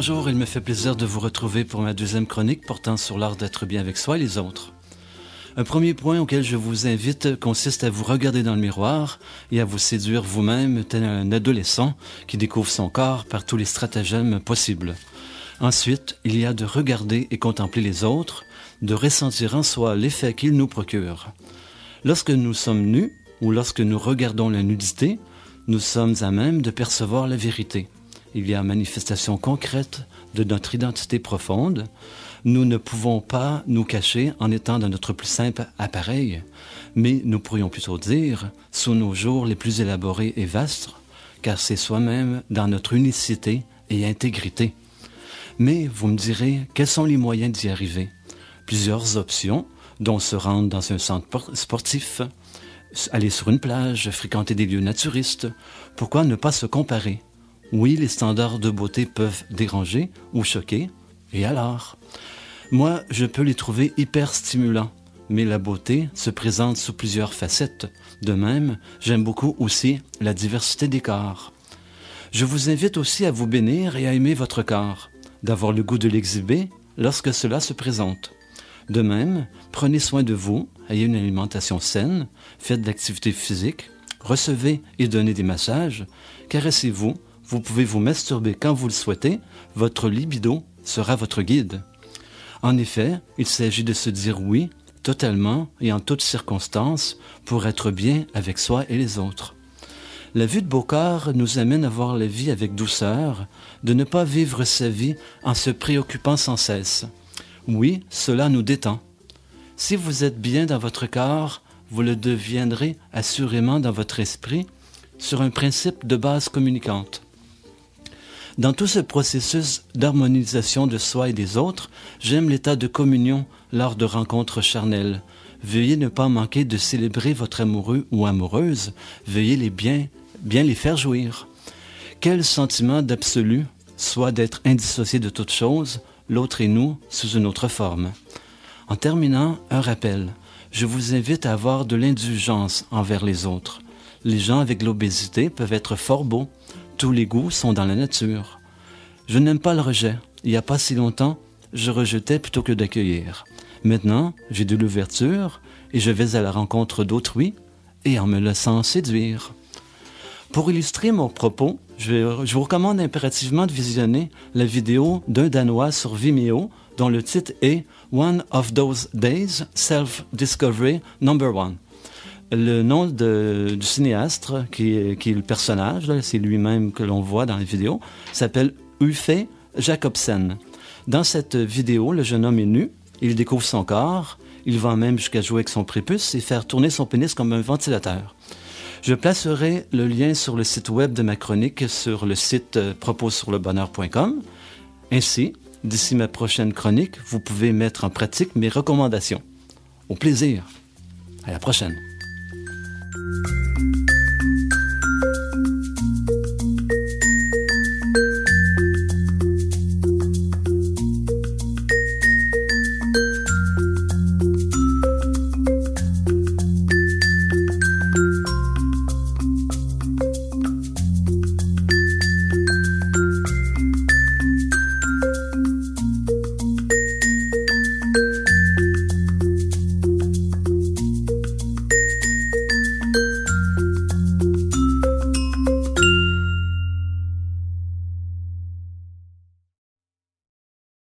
fait plaisir de vous retrouver pour ma deuxième chronique portant sur l'art d'être bien avec soi et les autres. Un premier point auquel je vous invite consiste à vous regarder dans le miroir et à vous séduire vous-même tel un adolescent qui découvre son corps par tous les stratagèmes possibles. Ensuite, il y a de regarder et contempler les autres, de ressentir en soi l'effet qu'ils nous procurent. Lorsque nous sommes nus ou lorsque nous regardons la nudité, nous sommes à même de percevoir la vérité. Il y a manifestation concrète de notre identité profonde. Nous ne pouvons pas nous cacher en étant dans notre plus simple appareil, mais nous pourrions plutôt dire, sous nos jours les plus élaborés et vastes, car c'est soi-même dans notre unicité et intégrité. Mais vous me direz, quels sont les moyens d'y arriver? Plusieurs options, dont se rendre dans un centre sportif, aller sur une plage, fréquenter des lieux naturistes. Pourquoi ne pas se comparer? Oui, les standards de beauté peuvent déranger ou choquer. Et alors? Moi, je peux les trouver hyper stimulants. Mais la beauté se présente sous plusieurs facettes. De même, j'aime beaucoup aussi la diversité des corps. Je vous invite aussi à vous bénir et à aimer votre corps d'avoir le goût de l'exhiber lorsque cela se présente. De même, prenez soin de vous, ayez une alimentation saine, faites de l'activité physique, recevez et donnez des massages, caressez-vous, vous pouvez vous masturber quand vous le souhaitez, votre libido sera votre guide. En effet, il s'agit de se dire oui, totalement et en toutes circonstances, pour être bien avec soi et les autres. La vue de Beaucard nous amène à voir la vie avec douceur, de ne pas vivre sa vie en se préoccupant sans cesse. Oui, cela nous détend. Si vous êtes bien dans votre corps, vous le deviendrez assurément dans votre esprit sur un principe de base communicante. Dans tout ce processus d'harmonisation de soi et des autres, j'aime l'état de communion lors de rencontres charnelles. Veuillez ne pas manquer de célébrer votre amoureux ou amoureuse, veuillez les bien bien les faire jouir. Quel sentiment d'absolu, soit d'être indissocié de toute chose, l'autre et nous, sous une autre forme. En terminant, un rappel. Je vous invite à avoir de l'indulgence envers les autres. Les gens avec l'obésité peuvent être fort beaux. Tous les goûts sont dans la nature. Je n'aime pas le rejet. Il n'y a pas si longtemps, je rejetais plutôt que d'accueillir. Maintenant, j'ai de l'ouverture et je vais à la rencontre d'autrui et en me laissant séduire. Pour illustrer mon propos, je, vous recommande impérativement de visionner la vidéo d'un Danois sur Vimeo dont le titre est One of Those Days, Self-Discovery Number One. Le nom du cinéaste, qui est, le personnage, c'est lui-même que l'on voit dans la vidéo, s'appelle Uffe Jacobsen. Dans cette vidéo, le jeune homme est nu, il découvre son corps, il va même jusqu'à jouer avec son prépuce et faire tourner son pénis comme un ventilateur. Je placerai le lien sur le site web de ma chronique sur le site euh, propossurlebonheur.com. Ainsi, d'ici ma prochaine chronique, vous pouvez mettre en pratique mes recommandations. Au plaisir. À la prochaine.